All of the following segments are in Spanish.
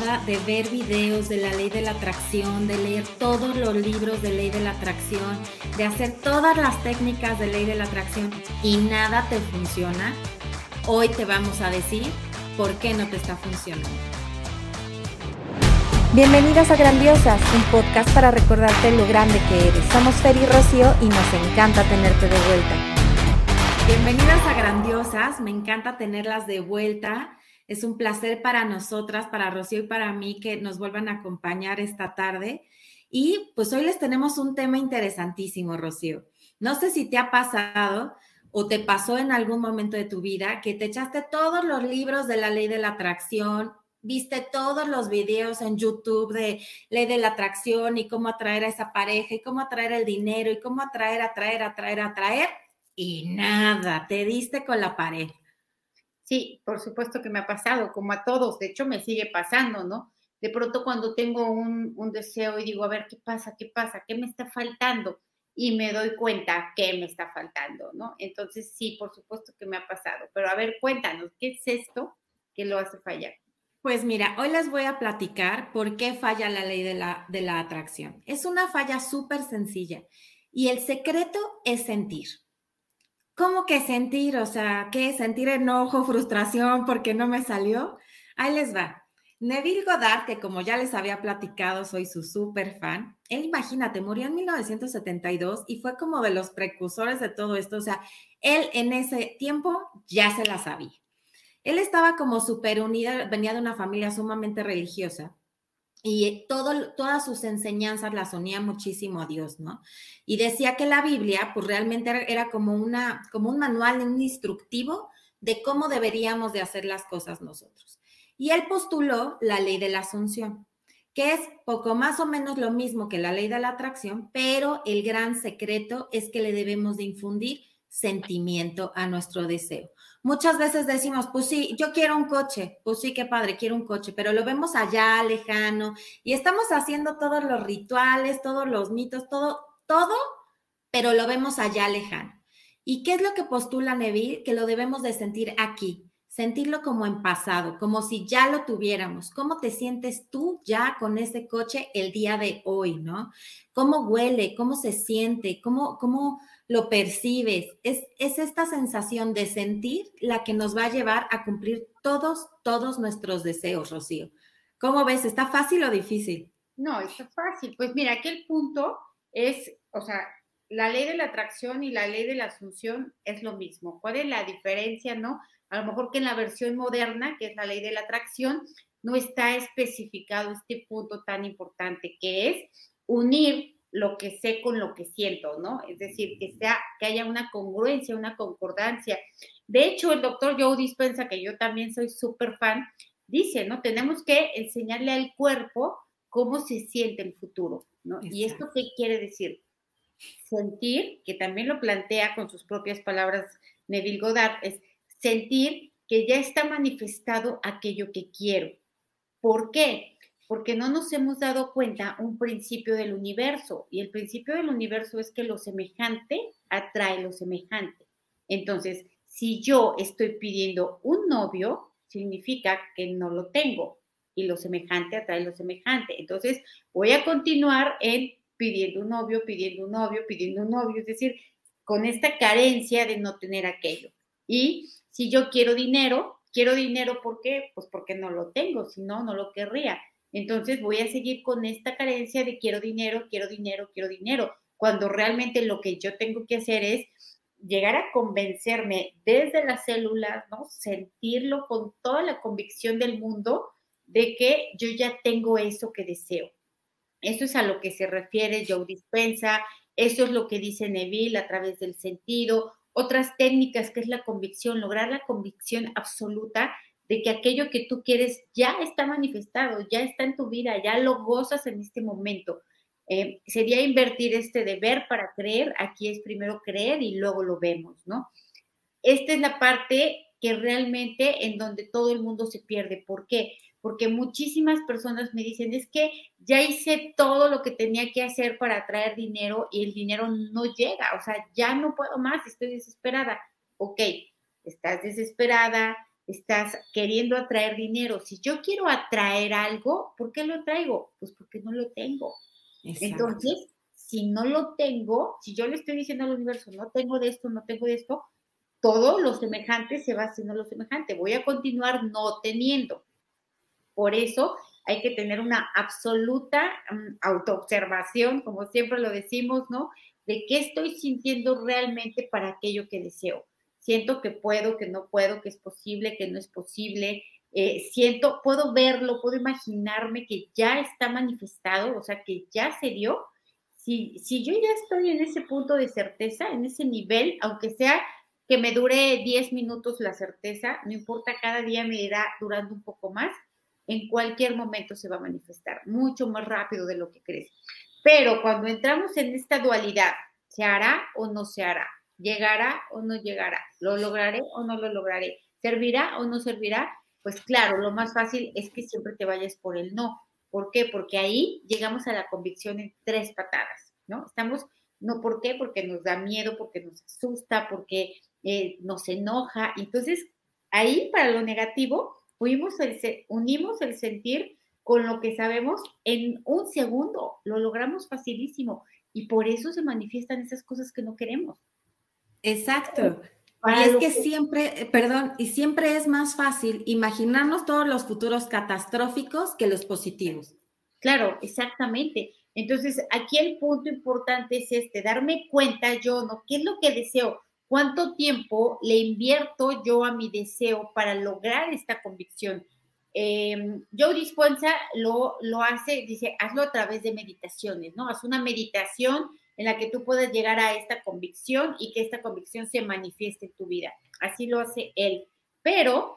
de ver videos de la ley de la atracción, de leer todos los libros de ley de la atracción, de hacer todas las técnicas de ley de la atracción y nada te funciona? Hoy te vamos a decir por qué no te está funcionando. Bienvenidas a Grandiosas, un podcast para recordarte lo grande que eres. Somos Fer y Rocío y nos encanta tenerte de vuelta. Bienvenidas a Grandiosas, me encanta tenerlas de vuelta. Es un placer para nosotras, para Rocío y para mí que nos vuelvan a acompañar esta tarde. Y pues hoy les tenemos un tema interesantísimo, Rocío. No sé si te ha pasado o te pasó en algún momento de tu vida que te echaste todos los libros de la ley de la atracción, viste todos los videos en YouTube de ley de la atracción y cómo atraer a esa pareja y cómo atraer el dinero y cómo atraer, atraer, atraer, atraer y nada, te diste con la pared. Sí, por supuesto que me ha pasado, como a todos, de hecho me sigue pasando, ¿no? De pronto cuando tengo un, deseo y digo, a ver, ¿qué pasa? ¿Qué pasa? ¿Qué me está faltando? Y me doy cuenta qué me está faltando, ¿no? Entonces, sí, por supuesto que me ha pasado. Pero a ver, cuéntanos, ¿qué es esto que lo hace fallar? Pues mira, hoy les voy a platicar por qué falla la ley de la, de la atracción. Es una falla súper sencilla y el secreto es sentir. ¿Cómo que sentir? O sea, ¿qué? ¿Sentir enojo, frustración porque no me salió? Ahí les va. Neville Goddard, que como ya les había platicado, soy su súper fan. Él, imagínate, murió en 1972 y fue como de los precursores de todo esto. O sea, él en ese tiempo ya se la sabía. Él estaba como súper unida, venía de una familia sumamente religiosa y todo, todas sus enseñanzas las unía muchísimo a Dios, ¿no? Y decía que la Biblia, pues realmente era, como, una, como un manual, instructivo de cómo deberíamos de hacer las cosas nosotros. Y él postuló la ley de la asunción, que es poco más o menos lo mismo que la ley de la atracción, pero el gran secreto es que le debemos de infundir sentimiento a nuestro deseo. Muchas veces decimos, pues sí, yo quiero un coche, pues sí, qué padre, quiero un coche, pero lo vemos allá, lejano, y estamos haciendo todos los rituales, todos los mitos, todo, todo, pero lo vemos allá, lejano. ¿Y qué es lo que postula Neville? Que lo debemos de sentir aquí, sentirlo como en pasado, como si ya lo tuviéramos. ¿Cómo te sientes tú ya con ese coche el día de hoy, no? ¿Cómo huele? ¿Cómo se siente? ¿Cómo, cómo lo percibes. Es, es esta sensación de sentir la que nos va a llevar a cumplir todos, todos nuestros deseos, Rocío. ¿Cómo ves? ¿Está fácil o difícil? No, está fácil. Pues mira, aquel punto es, o sea, la ley de la atracción y la ley de la asunción es lo mismo. ¿Cuál es la diferencia, no? A lo mejor que en la versión moderna, que es la ley de la atracción, no está especificado este punto tan importante que es unir lo que sé con lo que siento, ¿no? Es decir, que sea, que haya una congruencia, una concordancia. De hecho, el doctor Joe Dispensa, que yo también soy súper fan, dice, ¿no? Tenemos que enseñarle al cuerpo cómo se siente el futuro, ¿no? ¿Y esto qué quiere decir? Sentir, que también lo plantea con sus propias palabras Neville Goddard, es sentir que ya está manifestado aquello que quiero. ¿Por qué? Porque no nos hemos dado cuenta un principio del universo y el principio del universo es que lo semejante atrae lo semejante. Entonces, si yo estoy pidiendo un novio, significa que no lo tengo y lo semejante atrae lo semejante. Entonces, voy a continuar en pidiendo un novio, pidiendo un novio, pidiendo un novio, es decir, con esta carencia de no tener aquello. Y si yo quiero dinero, quiero dinero, ¿por qué? Pues porque no lo tengo, si no, no lo querría. Entonces voy a seguir con esta carencia de quiero dinero, quiero dinero, quiero dinero, cuando realmente lo que yo tengo que hacer es llegar a convencerme desde las células, ¿no? Sentirlo con toda la convicción del mundo de que yo ya tengo eso que deseo. Eso es a lo que se refiere Joe Dispensa, eso es lo que dice Neville a través del sentido, otras técnicas que es la convicción, lograr la convicción absoluta de que aquello que tú quieres ya está manifestado, ya está en tu vida, ya lo gozas en este momento. Eh, sería invertir este deber para creer, aquí es primero creer y luego lo vemos, ¿no? Esta es la parte que realmente en donde todo el mundo se pierde. ¿Por qué? Porque muchísimas personas me dicen, es que ya hice todo lo que tenía que hacer para atraer dinero y el dinero no llega, o sea, ya no puedo más, estoy desesperada. Ok, estás desesperada, estás queriendo atraer dinero. Si yo quiero atraer algo, ¿por qué lo traigo? Pues porque no lo tengo. Entonces, si no lo tengo, si yo le estoy diciendo al universo, no tengo de esto, no tengo de esto, todo lo semejante se va haciendo lo semejante. Voy a continuar no teniendo. Por eso hay que tener una absoluta um, autoobservación, como siempre lo decimos, ¿no? De qué estoy sintiendo realmente para aquello que deseo. Siento que puedo, que no puedo, que es posible, que no es posible. Eh, siento, puedo verlo, puedo imaginarme que ya está manifestado, o sea, que ya se dio. Si, si yo ya estoy en ese punto de certeza, en ese nivel, aunque sea que me dure 10 minutos la certeza, no importa, cada día me irá durando un poco más, en cualquier momento se va a manifestar, mucho más rápido de lo que crees. Pero cuando entramos en esta dualidad, ¿se hará o no se hará? ¿Llegará o no llegará? ¿Lo lograré o no lo lograré? ¿Servirá o no servirá? Pues claro, lo más fácil es que siempre te vayas por el no. ¿Por qué? Porque ahí llegamos a la convicción en tres patadas, ¿no? Estamos, no, ¿por qué? Porque nos da miedo, porque nos asusta, porque eh, nos enoja. Entonces, ahí para lo negativo, unimos el sentir con lo que sabemos en un segundo, lo logramos facilísimo y por eso se manifiestan esas cosas que no queremos. Exacto. y es que, siempre, eh, perdón, y siempre es más fácil imaginarnos todos los futuros catastróficos que los positivos. Claro, exactamente. Entonces, aquí el punto importante es este, darme cuenta yo, ¿no? ¿Qué es lo que deseo? ¿Cuánto tiempo le invierto yo a mi deseo para lograr esta convicción? Eh, Joe Dispensa lo, lo hace, dice, hazlo a través de meditaciones, ¿no? Haz una meditación en la que tú puedas llegar a esta convicción y que esta convicción se manifieste en tu vida. Así lo hace él. Pero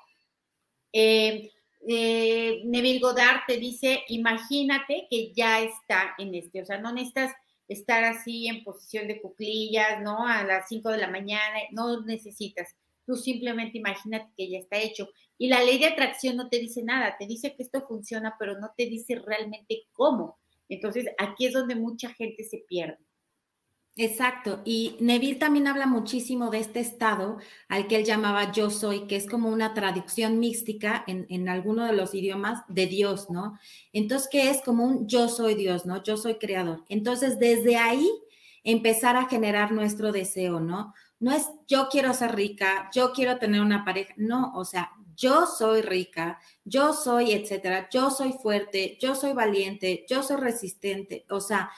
eh, eh, Neville Goddard te dice, imagínate que ya está en este, o sea, no necesitas estar así en posición de cuclillas, ¿no? A las 5 de la mañana, no necesitas. Tú simplemente imagínate que ya está hecho. Y la ley de atracción no te dice nada, te dice que esto funciona, pero no te dice realmente cómo. Entonces, aquí es donde mucha gente se pierde. Exacto. Y Neville también habla muchísimo de este estado al que él llamaba yo soy, que es como una traducción mística en, en alguno de los idiomas de Dios, ¿no? Entonces, que es como un yo soy Dios, ¿no? Yo soy creador. Entonces, desde ahí empezar a generar nuestro deseo, ¿no? No es yo quiero ser rica, yo quiero tener una pareja, no, o sea, yo soy rica, yo soy, etcétera, yo soy fuerte, yo soy valiente, yo soy resistente, o sea,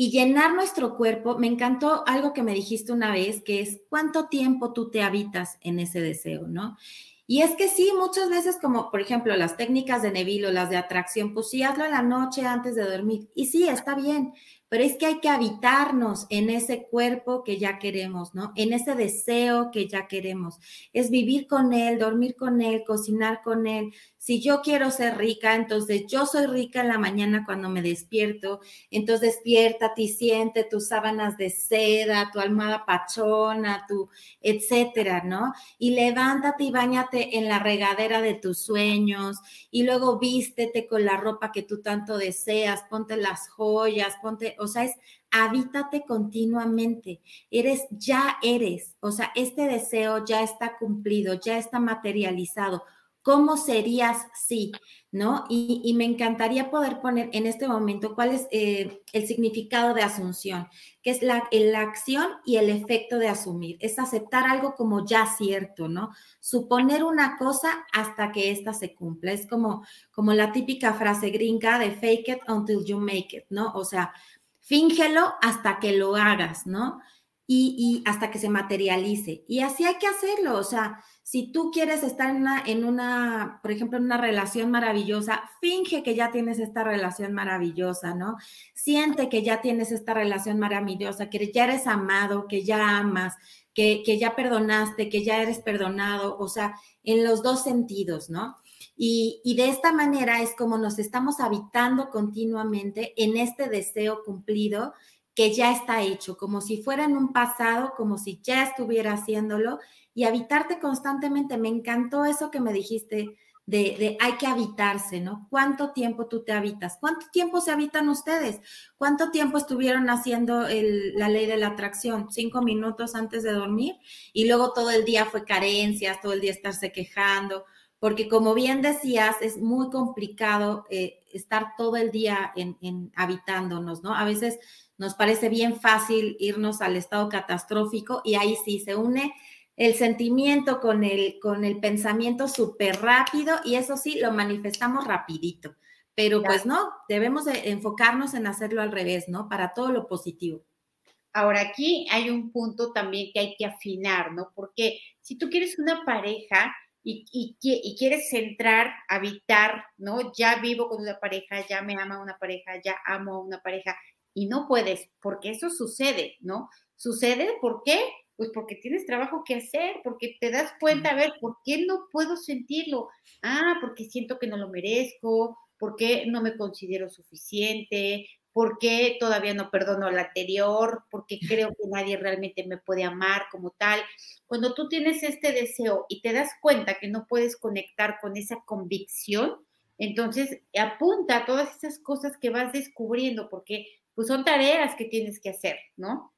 y llenar nuestro cuerpo. Me encantó algo que me dijiste una vez, que es cuánto tiempo tú te habitas en ese deseo, ¿no? Y es que sí, muchas veces como por ejemplo las técnicas de Neville las de atracción, pues sí, hazlo en la noche antes de dormir. Y sí, está bien, pero es que hay que habitarnos en ese cuerpo que ya queremos, ¿no? En ese deseo que ya queremos. Es vivir con él, dormir con él, cocinar con él, si yo quiero ser rica, entonces yo soy rica en la mañana cuando me despierto, entonces despiértate y siente tus sábanas de seda, tu almohada pachona, tu etcétera, ¿no? Y levántate y bañate en la regadera de tus sueños y luego vístete con la ropa que tú tanto deseas, ponte las joyas, ponte, o sea, es habítate continuamente. Eres, ya eres, o sea, este deseo ya está cumplido, ya está materializado ¿Cómo serías si? ¿No? Y, me encantaría poder poner en este momento cuál es eh, el significado de asunción, que es la, la, acción y el efecto de asumir. Es aceptar algo como ya cierto, ¿no? Suponer una cosa hasta que ésta se cumpla. Es como, como la típica frase gringa de fake it until you make it, ¿no? O sea, fíngelo hasta que lo hagas, ¿no? Y, y hasta que se materialice. Y así hay que hacerlo, o sea, si tú quieres estar en una, por ejemplo, en una relación maravillosa, finge que ya tienes esta relación maravillosa, ¿no? Siente que ya tienes esta relación maravillosa, que ya eres amado, que ya amas, que, que ya perdonaste, que ya eres perdonado, o sea, en los dos sentidos, ¿no? Y, y, de esta manera es como nos estamos habitando continuamente en este deseo cumplido que ya está hecho, como si fuera en un pasado, como si ya estuviera haciéndolo y habitarte constantemente. Me encantó eso que me dijiste, de, hay que habitarse, ¿no? ¿Cuánto tiempo tú te habitas? ¿Cuánto tiempo se habitan ustedes? ¿Cuánto tiempo estuvieron haciendo la ley de la atracción? ¿Cinco minutos antes de dormir? Y luego todo el día fue carencias, todo el día estarse quejando, porque como bien decías, es muy complicado eh, estar todo el día en, en habitándonos, ¿no? A veces nos parece bien fácil irnos al estado catastrófico y ahí sí se une el sentimiento con el, con el pensamiento súper rápido y eso sí, lo manifestamos rapidito. Pero pues no, debemos enfocarnos en hacerlo al revés, ¿no? Para todo lo positivo. Ahora, aquí hay un punto también que hay que afinar, ¿no? Porque si tú quieres una pareja y, y, quieres centrar, habitar, ¿no? Ya vivo con una pareja, ya me ama una pareja, ya amo a una pareja, y no puedes, porque eso sucede, ¿no? Sucede, ¿por qué? Pues porque tienes trabajo que hacer, porque te das cuenta, a ver, ¿por qué no puedo sentirlo? Ah, porque siento que no lo merezco, porque no me considero suficiente, porque todavía no perdono al anterior, porque creo que nadie realmente me puede amar como tal. Cuando tú tienes este deseo y te das cuenta que no puedes conectar con esa convicción, entonces apunta a todas esas cosas que vas descubriendo, porque pues son tareas que tienes que hacer, ¿no?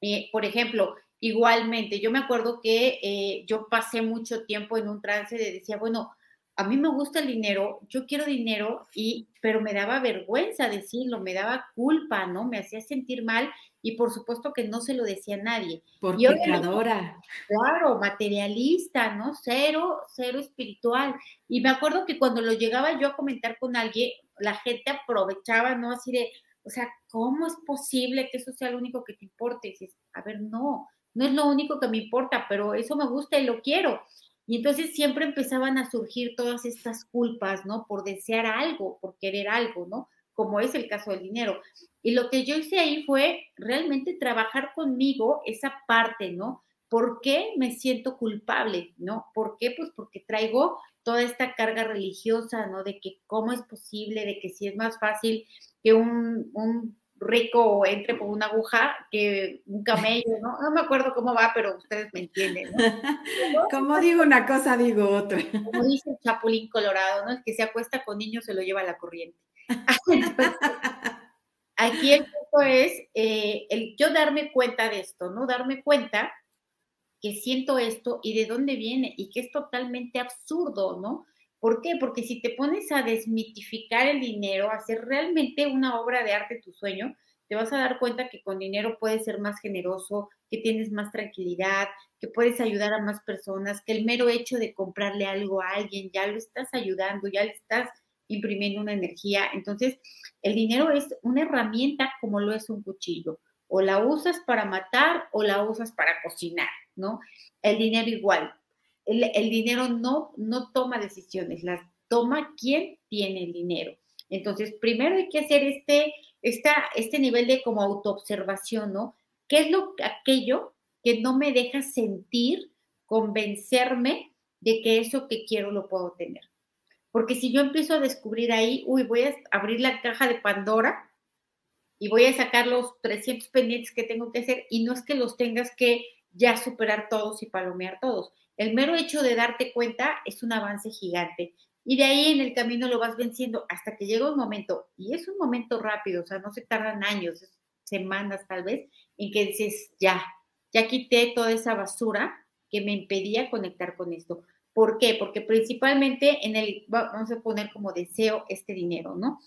Eh, por ejemplo, Igualmente, yo me acuerdo que eh, yo pasé mucho tiempo en un trance de decía, bueno, a mí me gusta el dinero, yo quiero dinero, y, pero me daba vergüenza decirlo, me daba culpa, ¿no? Me hacía sentir mal y por supuesto que no se lo decía a nadie. Por pecadora. Claro, materialista, ¿no? Cero, cero espiritual. Y me acuerdo que cuando lo llegaba yo a comentar con alguien, la gente aprovechaba, ¿no? Así de, o sea, ¿cómo es posible que eso sea lo único que te importe? Y dices, a ver, no, no es lo único que me importa, pero eso me gusta y lo quiero. Y entonces siempre empezaban a surgir todas estas culpas, ¿no? Por desear algo, por querer algo, ¿no? Como es el caso del dinero. Y lo que yo hice ahí fue realmente trabajar conmigo esa parte, ¿no? ¿Por qué me siento culpable, ¿no? ¿Por qué? Pues porque traigo toda esta carga religiosa, ¿no? De que cómo es posible, de que si es más fácil que un, un rico entre por una aguja que un camello, ¿no? No me acuerdo cómo va, pero ustedes me entienden, ¿no? Como digo una cosa, digo otra. Como dice el chapulín colorado, ¿no? El que se acuesta con niños se lo lleva a la corriente. aquí el punto es eh, el yo darme cuenta de esto, ¿no? Darme cuenta que siento esto y de dónde viene y que es totalmente absurdo, ¿no? ¿Por qué? Porque si te pones a desmitificar el dinero, a hacer realmente una obra de arte tu sueño, te vas a dar cuenta que con dinero puedes ser más generoso, que tienes más tranquilidad, que puedes ayudar a más personas, que el mero hecho de comprarle algo a alguien ya lo estás ayudando, ya le estás imprimiendo una energía. Entonces, el dinero es una herramienta como lo es un cuchillo. O la usas para matar o la usas para cocinar, ¿no? El dinero igual el, dinero no, no toma decisiones, las toma quien tiene el dinero. Entonces, primero hay que hacer este, esta, este nivel de como autoobservación, ¿no? ¿Qué es lo, aquello que no me deja sentir, convencerme de que eso que quiero lo puedo tener? Porque si yo empiezo a descubrir ahí, uy, voy a abrir la caja de Pandora y voy a sacar los 300 pendientes que tengo que hacer y no es que los tengas que ya superar todos y palomear todos, el mero hecho de darte cuenta es un avance gigante. Y de ahí en el camino lo vas venciendo hasta que llega un momento, y es un momento rápido, o sea, no se tardan años, semanas tal vez, en que dices, ya, ya quité toda esa basura que me impedía conectar con esto. ¿Por qué? Porque principalmente en el, vamos a poner como deseo este dinero, ¿no?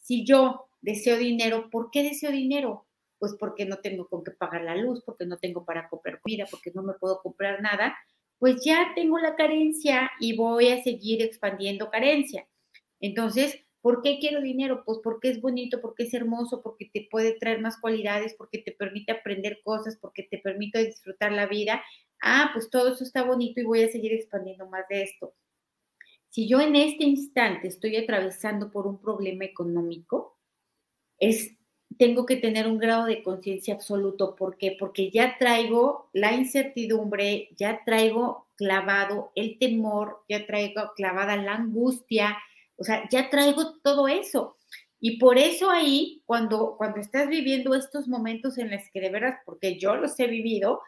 Si yo deseo dinero, ¿por qué deseo dinero? Pues porque no tengo con qué pagar la luz, porque no tengo para comprar comida, porque no me puedo comprar nada pues ya tengo la carencia y voy a seguir expandiendo carencia. Entonces, ¿por qué quiero dinero? Pues porque es bonito, porque es hermoso, porque te puede traer más cualidades, porque te permite aprender cosas, porque te permite disfrutar la vida. Ah, pues todo eso está bonito y voy a seguir expandiendo más de esto. Si yo en este instante estoy atravesando por un problema económico, es tengo que tener un grado de conciencia absoluto. ¿Por qué? Porque ya traigo la incertidumbre, ya traigo clavado el temor, ya traigo clavada la angustia, o sea, ya traigo todo eso. Y por eso ahí, cuando, cuando estás viviendo estos momentos en los que de veras, porque yo los he vivido,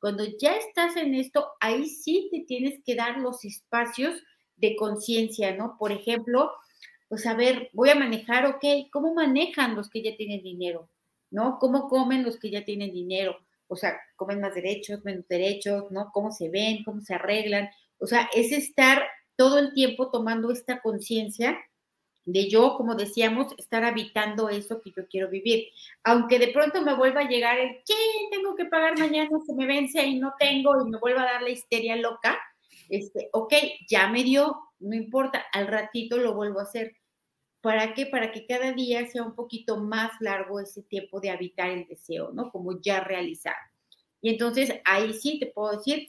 cuando ya estás en esto, ahí sí te tienes que dar los espacios de conciencia, ¿no? Por ejemplo, pues a ver, voy a manejar, ok, ¿cómo manejan los que ya tienen dinero? ¿No? ¿Cómo comen los que ya tienen dinero? O sea, comen más derechos, menos derechos, ¿no? ¿Cómo se ven? ¿Cómo se arreglan? O sea, es estar todo el tiempo tomando esta conciencia de yo, como decíamos, estar habitando eso que yo quiero vivir. Aunque de pronto me vuelva a llegar el, ¿qué? Tengo que pagar mañana, se me vence y no tengo, y me vuelva a dar la histeria loca. Este, ok, ya me dio, no importa, al ratito lo vuelvo a hacer. ¿Para qué? Para que cada día sea un poquito más largo ese tiempo de habitar el deseo, ¿no? Como ya realizar. Y entonces ahí sí te puedo decir,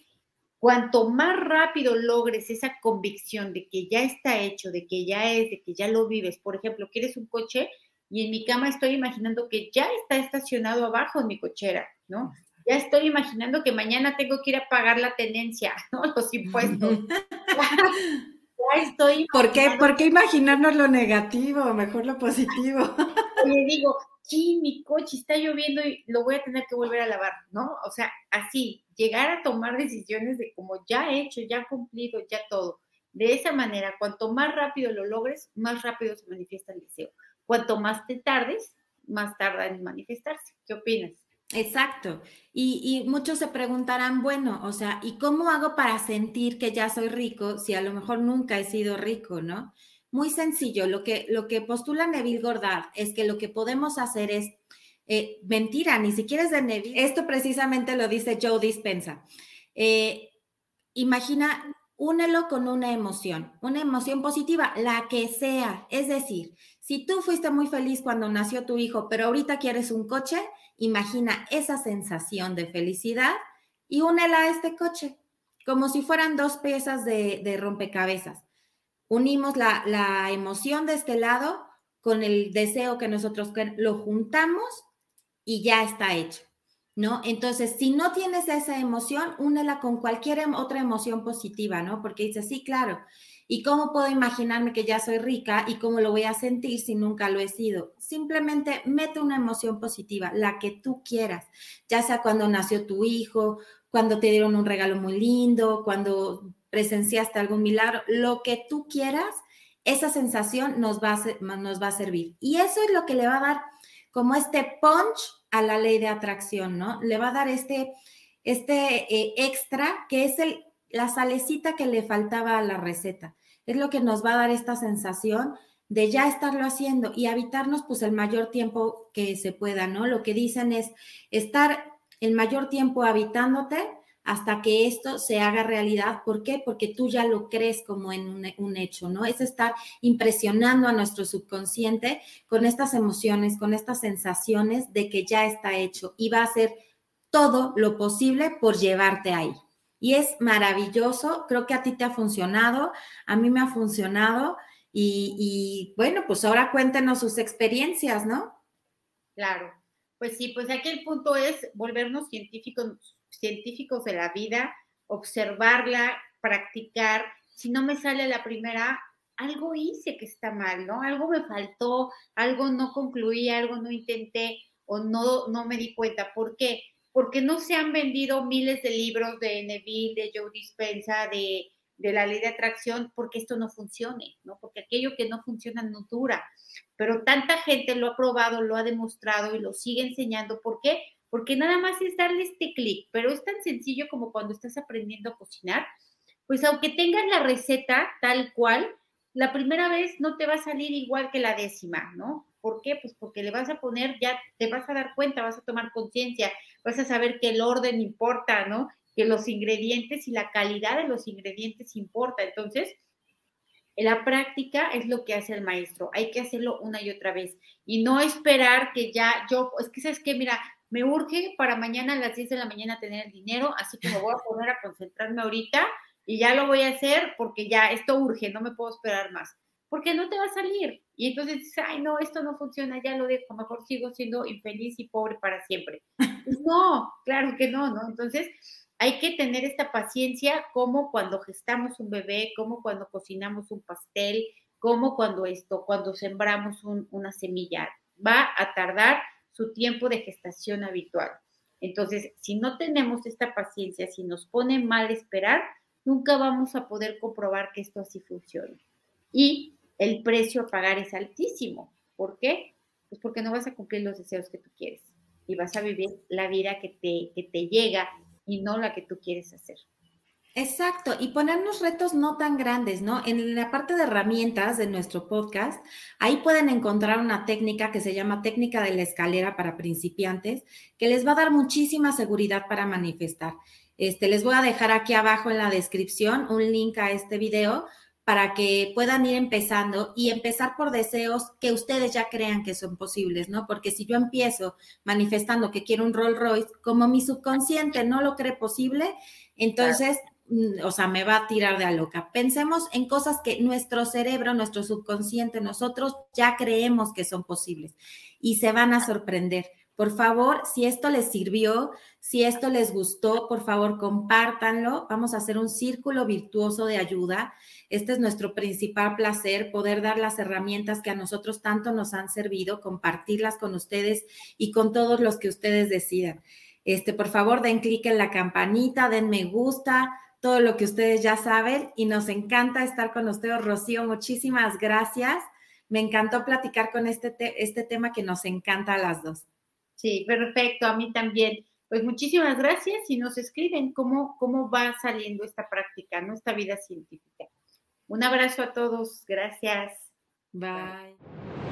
cuanto más rápido logres esa convicción de que ya está hecho, de que ya es, de que ya lo vives, por ejemplo, quieres un coche y en mi cama estoy imaginando que ya está estacionado abajo en mi cochera, ¿no? Ya estoy imaginando que mañana tengo que ir a pagar la tenencia, ¿no? Los impuestos. estoy. ¿Por qué, ¿Por qué imaginarnos lo negativo? Mejor lo positivo. Le digo, sí, mi coche está lloviendo y lo voy a tener que volver a lavar, ¿no? O sea, así, llegar a tomar decisiones de como ya he hecho, ya cumplido, ya todo. De esa manera, cuanto más rápido lo logres, más rápido se manifiesta el deseo. Cuanto más te tardes, más tarda en manifestarse. ¿Qué opinas? Exacto. Y, muchos se preguntarán, bueno, o sea, ¿y cómo hago para sentir que ya soy rico si a lo mejor nunca he sido rico, no? Muy sencillo, lo que, lo que postula Neville Gordard es que lo que podemos hacer es, eh, mentira, ni siquiera es de Neville, esto precisamente lo dice Joe Dispensa. Eh, imagina, únelo con una emoción, una emoción positiva, la que sea. Es decir, si tú fuiste muy feliz cuando nació tu hijo, pero ahorita quieres un coche, imagina esa sensación de felicidad y únela a este coche, como si fueran dos piezas de, rompecabezas unimos la, emoción de este lado con el deseo que nosotros lo juntamos y ya está hecho, ¿no? Entonces, si no tienes esa emoción, únela con cualquier em, otra emoción positiva, ¿no? Porque dices, sí, claro, ¿y cómo puedo imaginarme que ya soy rica y cómo lo voy a sentir si nunca lo he sido? Simplemente mete una emoción positiva, la que tú quieras, ya sea cuando nació tu hijo, cuando te dieron un regalo muy lindo, cuando presenciaste algún milagro, lo que tú quieras, esa sensación nos va, a, nos va a servir. Y eso es lo que le va a dar como este punch a la ley de atracción, ¿no? Le va a dar este, este eh, extra que es el, la salecita que le faltaba a la receta. Es lo que nos va a dar esta sensación de ya estarlo haciendo y habitarnos pues el mayor tiempo que se pueda, ¿no? Lo que dicen es estar el mayor tiempo habitándote hasta que esto se haga realidad. ¿Por qué? Porque tú ya lo crees como en un, hecho, ¿no? Es estar impresionando a nuestro subconsciente con estas emociones, con estas sensaciones de que ya está hecho y va a hacer todo lo posible por llevarte ahí. Y es maravilloso, creo que a ti te ha funcionado, a mí me ha funcionado y, bueno, pues ahora cuéntenos sus experiencias, ¿no? Claro, pues sí, pues aquí el punto es volvernos científicos científicos de la vida, observarla, practicar. Si no me sale la primera, algo hice que está mal, ¿no? Algo me faltó, algo no concluí, algo no intenté o no, no me di cuenta. ¿Por qué? Porque no se han vendido miles de libros de Neville, de Joe Dispensa, de, la ley de atracción, porque esto no funcione, ¿no? Porque aquello que no funciona no dura. Pero tanta gente lo ha probado, lo ha demostrado y lo sigue enseñando. ¿Por qué? porque nada más es darle este clic, pero es tan sencillo como cuando estás aprendiendo a cocinar, pues aunque tengas la receta tal cual, la primera vez no te va a salir igual que la décima, ¿no? ¿Por qué? Pues porque le vas a poner, ya te vas a dar cuenta, vas a tomar conciencia, vas a saber que el orden importa, ¿no? Que los ingredientes y la calidad de los ingredientes importa. Entonces, la práctica es lo que hace el maestro. Hay que hacerlo una y otra vez y no esperar que ya yo, es que sabes que, mira, me urge para mañana a las 10 de la mañana tener el dinero, así que me voy a poner a concentrarme ahorita y ya lo voy a hacer porque ya esto urge, no me puedo esperar más. Porque no te va a salir. Y entonces dices, ay, no, esto no funciona, ya lo dejo, mejor sigo siendo infeliz y pobre para siempre. Pues no, claro que no, ¿no? Entonces hay que tener esta paciencia como cuando gestamos un bebé, como cuando cocinamos un pastel, como cuando esto, cuando sembramos una semilla. Va a tardar su tiempo de gestación habitual. Entonces, si no tenemos esta paciencia, si nos pone mal esperar, nunca vamos a poder comprobar que esto así funcione. Y el precio a pagar es altísimo. ¿Por qué? Pues porque no vas a cumplir los deseos que tú quieres y vas a vivir la vida que te, que te llega y no la que tú quieres hacer. Exacto, y ponernos retos no tan grandes, ¿no? En la parte de herramientas de nuestro podcast, ahí pueden encontrar una técnica que se llama técnica de la escalera para principiantes, que les va a dar muchísima seguridad para manifestar. Este, les voy a dejar aquí abajo en la descripción un link a este video para que puedan ir empezando y empezar por deseos que ustedes ya crean que son posibles, ¿no? Porque si yo empiezo manifestando que quiero un Rolls Royce, como mi subconsciente no lo cree posible, entonces Mm, o sea, me va a tirar de a loca. Pensemos en cosas que nuestro cerebro, nuestro subconsciente, nosotros ya creemos que son posibles y se van a sorprender. Por favor, si esto les sirvió, si esto les gustó, por favor, compártanlo. Vamos a hacer un círculo virtuoso de ayuda. Este es nuestro principal placer, poder dar las herramientas que a nosotros tanto nos han servido, compartirlas con ustedes y con todos los que ustedes decidan. Este, por favor, den clic en la campanita, den me gusta, todo lo que ustedes ya saben y nos encanta estar con ustedes. Rocío, muchísimas gracias. Me encantó platicar con este, este tema que nos encanta a las dos. Sí, perfecto, a mí también. Pues muchísimas gracias y nos escriben cómo, cómo va saliendo esta práctica, ¿no? Esta vida científica. Un abrazo a todos, gracias. Bye.